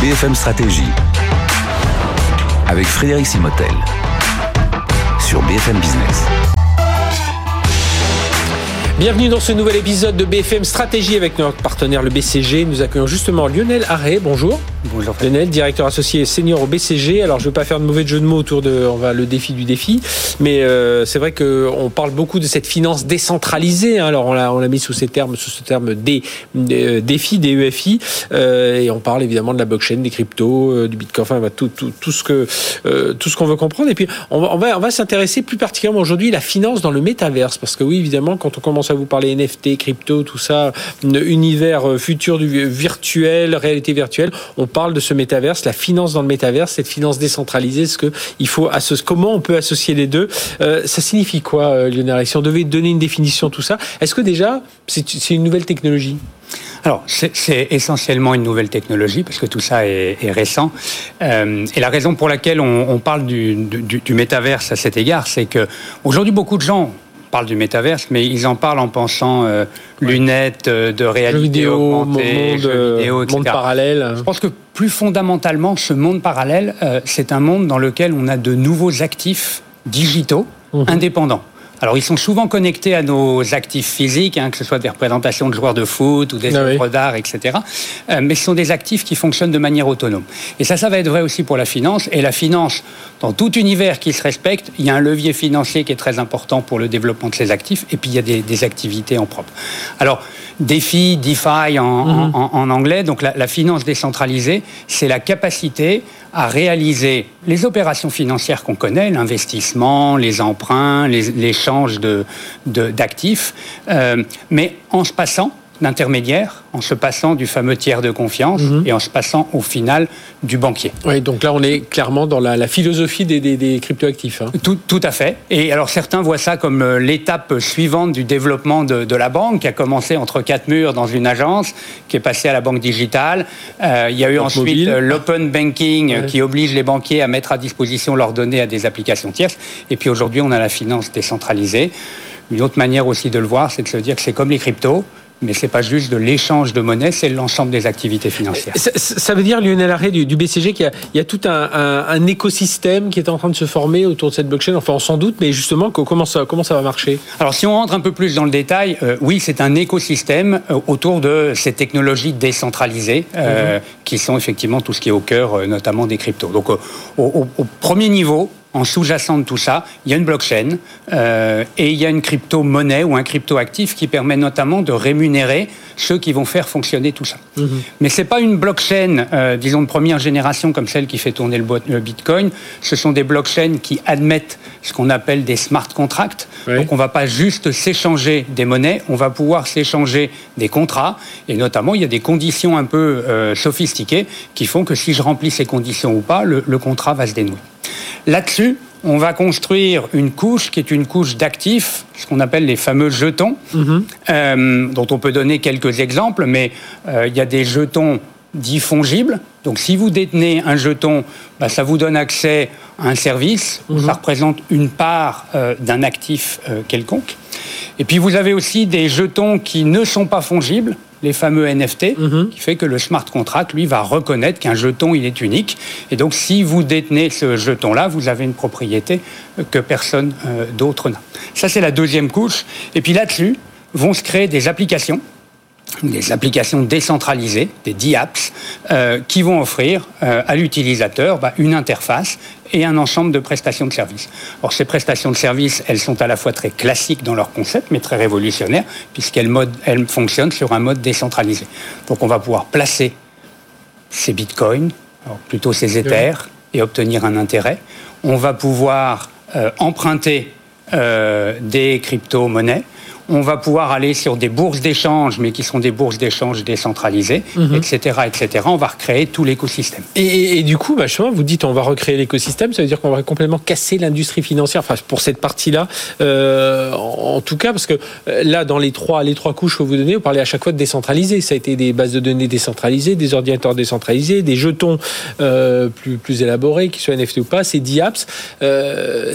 BFM Stratégie avec Frédéric Simotel sur BFM Business. Bienvenue dans ce nouvel épisode de BFM Stratégie avec notre partenaire le BCG. Nous accueillons justement Lionel Arré. Bonjour. Bonjour. Lionel, directeur associé senior au BCG. Alors je ne veux pas faire de mauvais jeu de mots autour de on va, le défi du défi, mais euh, c'est vrai qu'on parle beaucoup de cette finance décentralisée. Hein. Alors on l'a, on l'a mis sous ces termes, sous ce terme des, des défis, des EFI, euh, et on parle évidemment de la blockchain, des cryptos, euh, du Bitcoin, enfin tout, tout, tout ce que euh, tout ce qu'on veut comprendre. Et puis on va, on va, s'intéresser plus particulièrement aujourd'hui la finance dans le métaverse, parce que oui évidemment quand on commence à vous parler NFT, crypto, tout ça, univers euh, futur du virtuel, réalité virtuelle. On parle de ce métaverse, la finance dans le métaverse, cette finance décentralisée. Ce que il faut comment on peut associer les deux euh, Ça signifie quoi, euh, Lionel Si on devait donner une définition tout ça, est-ce que déjà c'est une nouvelle technologie? Alors, c'est essentiellement une nouvelle technologie parce que tout ça est, récent. Euh, et la raison pour laquelle on, on parle du, du, du métaverse à cet égard, c'est que aujourd'hui beaucoup de gens parlent du métaverse, mais ils en parlent en pensant euh, lunettes euh, de réalité vidéo, augmentée, monde, jeux vidéo, etc. monde parallèle. Je pense que plus fondamentalement, ce monde parallèle, euh, c'est un monde dans lequel on a de nouveaux actifs digitaux Mhm. indépendants. Alors, ils sont souvent connectés à nos actifs physiques, hein, que ce soit des représentations de joueurs de foot ou des Ah oui. œuvres d'art, etc. Euh, mais ce sont des actifs qui fonctionnent de manière autonome. Et ça, ça va être vrai aussi pour la finance. Et la finance, dans tout univers qui se respecte, il y a un levier financier qui est très important pour le développement de ces actifs. Et puis, il y a des, des activités en propre. Alors, DeFi, DeFi en, en- en- en anglais, donc la, la finance décentralisée, c'est la capacité à réaliser les opérations financières qu'on connaît, l'investissement, les emprunts, l'échange d'actifs, euh, mais en se passant d'intermédiaires, en se passant du fameux tiers de confiance et en se passant au final du banquier. Oui, donc là on est clairement dans la, la philosophie des, des, des cryptoactifs. hein. Tout, tout à fait. Et alors certains voient ça comme euh, l'étape suivante du développement de, de la banque, qui a commencé entre quatre murs dans une agence, qui est passée à la banque digitale. Euh, il y a eu Banque ensuite euh, l'open banking, Ouais. qui oblige les banquiers à mettre à disposition leurs données à des applications tierces. Et puis aujourd'hui, on a la finance décentralisée. Une autre manière aussi de le voir, c'est de se dire que c'est comme les cryptos. Mais c'est pas juste de l'échange de monnaie, c'est l'ensemble des activités financières. Ça, ça veut dire, Lionel Arré du, du BCG, qu'il y a, il y a tout un, un- un écosystème qui est en train de se former autour de cette blockchain. Enfin, on s'en doute, mais justement, co- comment ça, comment ça va marcher? Alors si on rentre un peu plus dans le détail, euh, oui, c'est un écosystème euh, autour de ces technologies décentralisées euh, qui sont effectivement tout ce qui est au cœur, notamment des cryptos. Donc au, au- au premier niveau, en sous-jacent de tout ça, il y a une blockchain euh, et il y a une crypto-monnaie ou un crypto-actif qui permet notamment de rémunérer ceux qui vont faire fonctionner tout ça. Mais c'est pas une blockchain, euh, disons de première génération comme celle qui fait tourner le, Bitcoin. Ce sont des blockchains qui admettent ce qu'on appelle des smart contracts. Oui. Donc on va pas juste s'échanger des monnaies, on va pouvoir s'échanger des contrats. Et notamment, il y a des conditions un peu euh, sophistiquées qui font que si je remplis ces conditions ou pas, le, le contrat va se dénouer. Là-dessus, on va construire une couche qui est une couche d'actifs, ce qu'on appelle les fameux jetons, euh, dont on peut donner quelques exemples, mais euh, il y a des jetons dits fongibles. Donc si vous détenez un jeton, bah, ça vous donne accès à un service, ça représente une part euh, d'un actif euh, quelconque. Et puis vous avez aussi des jetons qui ne sont pas fongibles, les fameux NFT, qui fait que le smart contract, lui, va reconnaître qu'un jeton, il est unique. Et donc, si vous détenez ce jeton-là, vous avez une propriété que personne euh, d'autre n'a. Ça, c'est la deuxième couche. Et puis là-dessus, vont se créer des applications des applications décentralisées, des DApps, euh, qui vont offrir euh, à l'utilisateur bah, une interface et un ensemble de prestations de services. Or, ces prestations de services, elles sont à la fois très classiques dans leur concept, mais très révolutionnaires, puisqu'elles mode- elles fonctionnent sur un mode décentralisé. Donc, on va pouvoir placer ces bitcoins, alors plutôt ces éthers, et obtenir un intérêt. On va pouvoir euh, emprunter euh, des crypto-monnaies. On va pouvoir aller sur des bourses d'échange, mais qui sont des bourses d'échange décentralisées, etc., etc. On va recréer tout l'écosystème. Et, et- et du coup, bah, vous dites on va recréer l'écosystème, ça veut dire qu'on va complètement casser l'industrie financière, enfin pour cette partie-là, euh, en, tout cas, parce que euh, là, dans les trois, les trois couches que vous donnez, vous parlez à chaque fois de décentraliser. Ça a été des bases de données décentralisées, des ordinateurs décentralisés, des jetons euh, plus, plus élaborés, qui soient NFT ou pas, c'est DApps. Euh,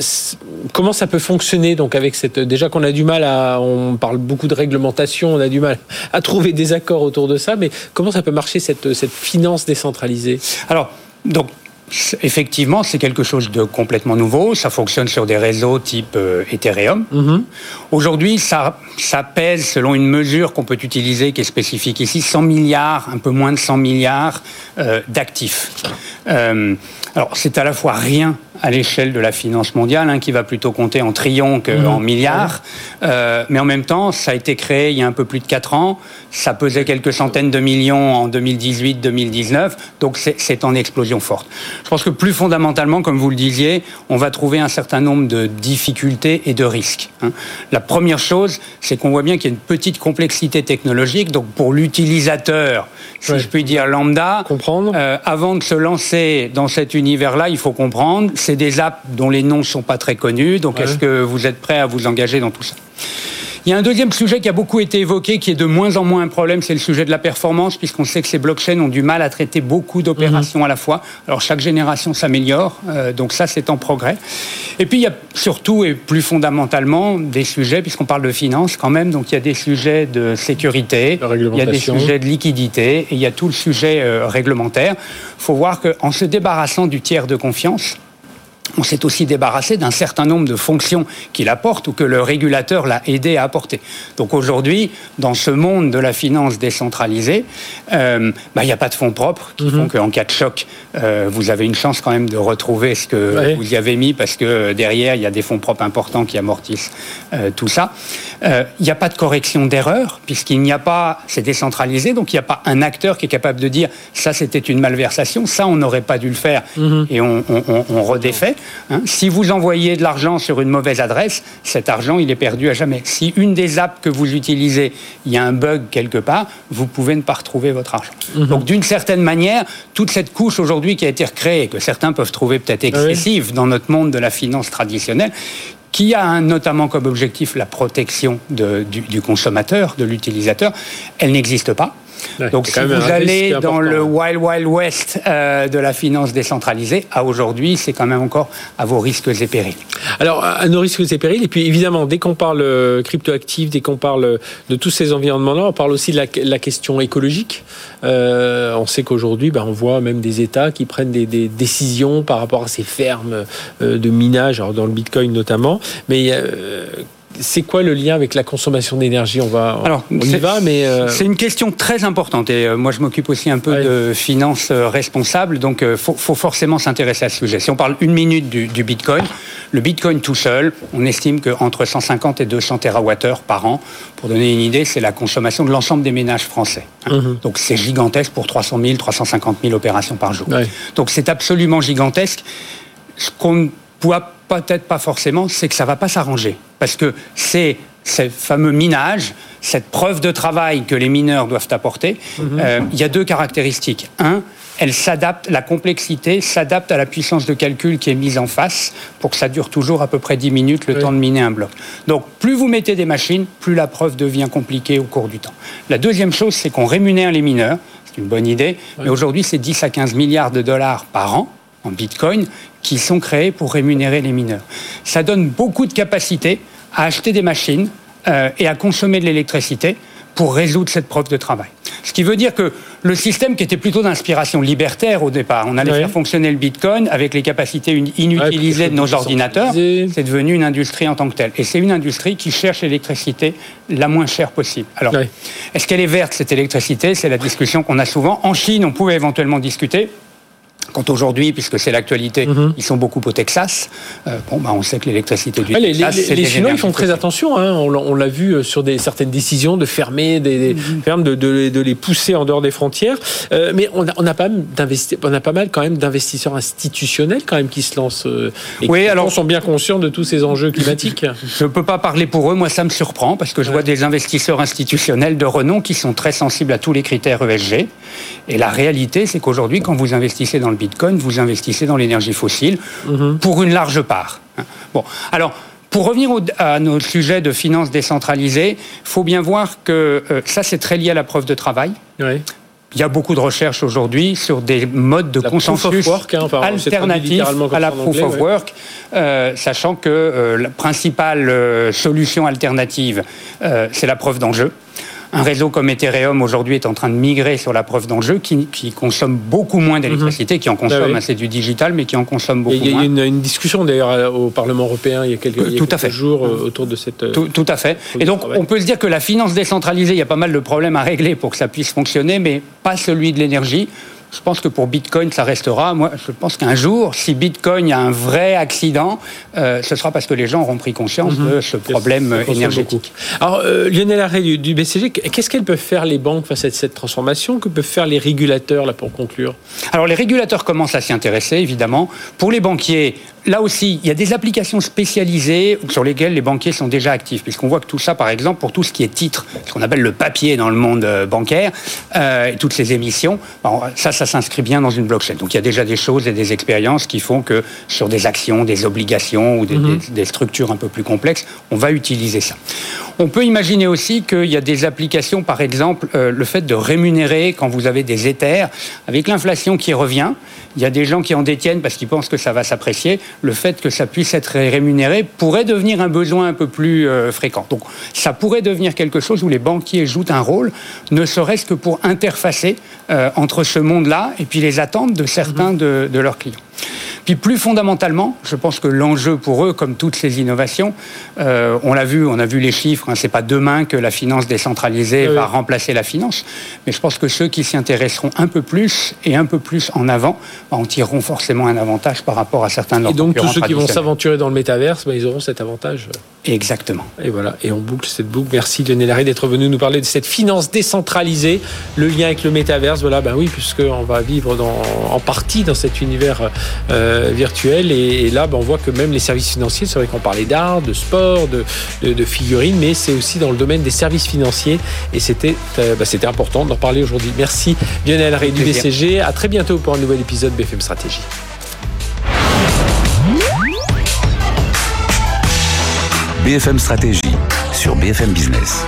comment ça peut fonctionner donc avec cette déjà qu'on a du mal à on, on parle beaucoup de réglementation, on a du mal à trouver des accords autour de ça, mais comment ça peut marcher cette, cette finance décentralisée? Alors, donc, Effectivement, c'est quelque chose de complètement nouveau. Ça fonctionne sur des réseaux type euh, Ethereum. Mhm. Aujourd'hui, ça, ça pèse, selon une mesure qu'on peut utiliser, qui est spécifique ici, 100 milliards, un peu moins de 100 milliards euh, d'actifs. Euh, alors, c'est à la fois rien à l'échelle de la finance mondiale, hein, qui va plutôt compter en trillions qu'en mhm. milliards. mais en même temps, ça a été créé il y a un peu plus de 4 ans. Ça pesait quelques centaines de millions en 2018-2019. Donc, c'est en explosion forte. Je pense que plus fondamentalement, comme vous le disiez, on va trouver un certain nombre de difficultés et de risques. Hein. La première chose, c'est qu'on voit bien qu'il y a une petite complexité technologique. Donc pour l'utilisateur, si je puis dire lambda, comprendre. Euh, avant de se lancer dans cet univers-là, il faut comprendre. C'est des apps dont les noms ne sont pas très connus. Donc est-ce que vous êtes prêt à vous engager dans tout ça? Il y a un deuxième sujet qui a beaucoup été évoqué, qui est de moins en moins un problème, c'est le sujet de la performance, puisqu'on sait que ces blockchains ont du mal à traiter beaucoup d'opérations mhm. à la fois. Alors chaque génération s'améliore, euh, donc ça c'est en progrès. Et puis il y a surtout et plus fondamentalement des sujets, puisqu'on parle de finance quand même, donc il y a des sujets de sécurité, il y a des sujets de liquidité, et il y a tout le sujet euh, réglementaire. Il faut voir qu'en se débarrassant du tiers de confiance, on s'est aussi débarrassé d'un certain nombre de fonctions qu'il apporte ou que le régulateur l'a aidé à apporter. Donc aujourd'hui, dans ce monde de la finance décentralisée, euh, bah, il n'y a pas de fonds propres qui font mhm. qu'en cas de choc, euh, vous avez une chance quand même de retrouver ce que vous y avez mis parce que derrière, il y a des fonds propres importants qui amortissent euh, tout ça. Il n'y a pas de correction d'erreur puisqu'il n'y a pas, c'est décentralisé, donc il n'y a pas un acteur qui est capable de dire ça c'était une malversation, ça on n'aurait pas dû le faire mhm. et on, on, on redéfait. Hein, si vous envoyez de l'argent sur une mauvaise adresse, cet argent, il est perdu à jamais. Si une des apps que vous utilisez, il y a un bug quelque part, vous pouvez ne pas retrouver votre argent. Mhm. Donc, d'une certaine manière, toute cette couche aujourd'hui qui a été recréée, que certains peuvent trouver peut-être ah excessive dans notre monde de la finance traditionnelle, qui a notamment comme objectif la protection du consommateur, de l'utilisateur, elle n'existe pas. Donc si vous allez dans le Wild Wild West euh, de la finance décentralisée, à aujourd'hui, c'est quand même encore à vos risques et périls. Alors, à nos risques et périls, et puis évidemment, dès qu'on parle euh, cryptoactif, dès qu'on parle de tous ces environnements-là, on parle aussi de la, question écologique. Euh, on sait qu'aujourd'hui, ben, on voit même des États qui prennent des, décisions par rapport à ces fermes de minage, alors dans le Bitcoin notamment. Mais c'est quoi le lien avec la consommation d'énergie On va, Alors, on y va, mais euh, c'est une question très importante. Et euh, moi, je m'occupe aussi un peu de finances euh, responsables, donc il faut, forcément s'intéresser à ce sujet. Si on parle une minute du, Bitcoin, le Bitcoin tout seul, on estime qu'entre 150 et 200 TWh par an. Pour donner une idée, c'est la consommation de l'ensemble des ménages français. Hein. Mhm. Donc c'est gigantesque pour 300 000, 350 000 opérations par jour. Donc c'est absolument gigantesque. Ce qu'on ne voit peut-être pas forcément, c'est que ça va pas s'arranger. Parce que c'est ce fameux minage, cette preuve de travail que les mineurs doivent apporter, mhm. euh, il y a deux caractéristiques. Un, elle s'adapte, la complexité s'adapte à la puissance de calcul qui est mise en face pour que ça dure toujours à peu près 10 minutes le temps de miner un bloc. Donc plus vous mettez des machines, plus la preuve devient compliquée au cours du temps. La deuxième chose, c'est qu'on rémunère les mineurs, c'est une bonne idée, mais aujourd'hui c'est 10 à 15 milliards de dollars par an en Bitcoin qui sont créés pour rémunérer les mineurs. Ça donne beaucoup de capacité à acheter des machines euh, et à consommer de l'électricité pour résoudre cette preuve de travail. Ce qui veut dire que le système qui était plutôt d'inspiration libertaire au départ, on allait faire fonctionner le Bitcoin avec les capacités inutilisées de nos ordinateurs, c'est devenu une industrie en tant que telle. Et c'est une industrie qui cherche l'électricité la moins chère possible. Alors, est-ce qu'elle est verte, cette électricité? C'est la discussion qu'on a souvent. En Chine, on pouvait éventuellement discuter. Quand aujourd'hui, puisque c'est l'actualité, mhm. ils sont beaucoup au Texas, euh, bon, bah, on sait que l'électricité du Texas, les, les, Chinois, ils font très attention. Hein. On, l'a vu euh, sur des, certaines décisions de fermer des, mhm. fermes, de, de, les pousser en dehors des frontières. Euh, mais on a, on a, pas on a pas mal quand même d'investisseurs institutionnels quand même qui se lancent et oui, qui alors, sont bien conscients de tous ces enjeux climatiques. Je ne peux pas parler pour eux. Moi, ça me surprend parce que je vois des investisseurs institutionnels de renom qui sont très sensibles à tous les critères ESG. Et la réalité, c'est qu'aujourd'hui, quand vous investissez dans le Bitcoin, vous investissez dans l'énergie fossile mhm. pour une large part. Bon, alors. Pour revenir à nos sujets de finances décentralisées, il faut bien voir que euh, ça, c'est très lié à la preuve de travail. il y a beaucoup de recherches aujourd'hui sur des modes de consensus work, hein, enfin, alternatifs à la proof of work, euh, sachant que euh, la principale solution alternative, c'est la preuve d'enjeu. Un réseau comme Ethereum aujourd'hui est en train de migrer sur la preuve d'enjeu qui, qui consomme beaucoup moins d'électricité, qui en consomme, Ah oui. c'est du digital, mais qui en consomme beaucoup Il y a moins. eu une, une discussion d'ailleurs au Parlement européen il y a quelques, il y a Tout à quelques fait. jours euh, autour de cette. euh, Tout, tout à fait. Et donc, on peut se dire que la finance décentralisée, il y a pas mal de problèmes à régler pour que ça puisse fonctionner, mais pas celui de l'énergie. Je pense que pour Bitcoin, ça restera. Moi, je pense qu'un jour, si Bitcoin a un vrai accident, euh, ce sera parce que les gens auront pris conscience de ce problème Mhm. Énergétique. Alors, euh, Lionel Arré du, du BCG, qu'est-ce qu'elles peuvent faire les banques face à cette transformation? Que peuvent faire les régulateurs, là, pour conclure? Alors les régulateurs commencent à s'y intéresser, évidemment. Pour les banquiers, là aussi, il y a des applications spécialisées sur lesquelles les banquiers sont déjà actifs, puisqu'on voit que tout ça, par exemple, pour tout ce qui est titre, ce qu'on appelle le papier dans le monde euh, bancaire, euh, et toutes ces émissions, bon, ça, ça s'inscrit bien dans une blockchain. Donc il y a déjà des choses et des expériences qui font que sur des actions, des obligations ou des, des- des structures un peu plus complexes, on va utiliser ça. On peut imaginer aussi qu'il y a des applications, par exemple, euh, le fait de rémunérer quand vous avez des éthers, avec l'inflation qui revient, il y a des gens qui en détiennent parce qu'ils pensent que ça va s'apprécier. Le fait que ça puisse être rémunéré pourrait devenir un besoin un peu plus euh, fréquent. Donc ça pourrait devenir quelque chose où les banquiers jouent un rôle, ne serait-ce que pour interfacer euh, entre ce monde-là et puis les attentes de certains de, de leurs clients. Puis plus fondamentalement, je pense que l'enjeu pour eux, comme toutes ces innovations, euh, on l'a vu, on a vu les chiffres. Hein, c'est pas demain que la finance décentralisée Oui, va remplacer la finance, mais je pense que ceux qui s'y intéresseront un peu plus et un peu plus en avant, bah, en tireront forcément un avantage par rapport à certains de leurs Et donc, tous ceux qui vont s'aventurer dans le métaverse, ben, ils auront cet avantage. Exactement. Et voilà, et on boucle cette boucle. Merci Lionel Arré d'être venu nous parler de cette finance décentralisée, le lien avec le métaverse. Voilà, ben oui, puisqu'on va vivre dans, en partie dans cet univers euh, virtuel. Et, et là, ben, on voit que même les services financiers, c'est vrai qu'on parlait d'art, de sport, de, de, de figurines, mais c'est aussi dans le domaine des services financiers. Et c'était euh, ben, c'était important d'en parler aujourd'hui. Merci Lionel Arré du. BCG. À très bientôt pour un nouvel épisode BFM Stratégie. BFM Stratégie sur BFM Business.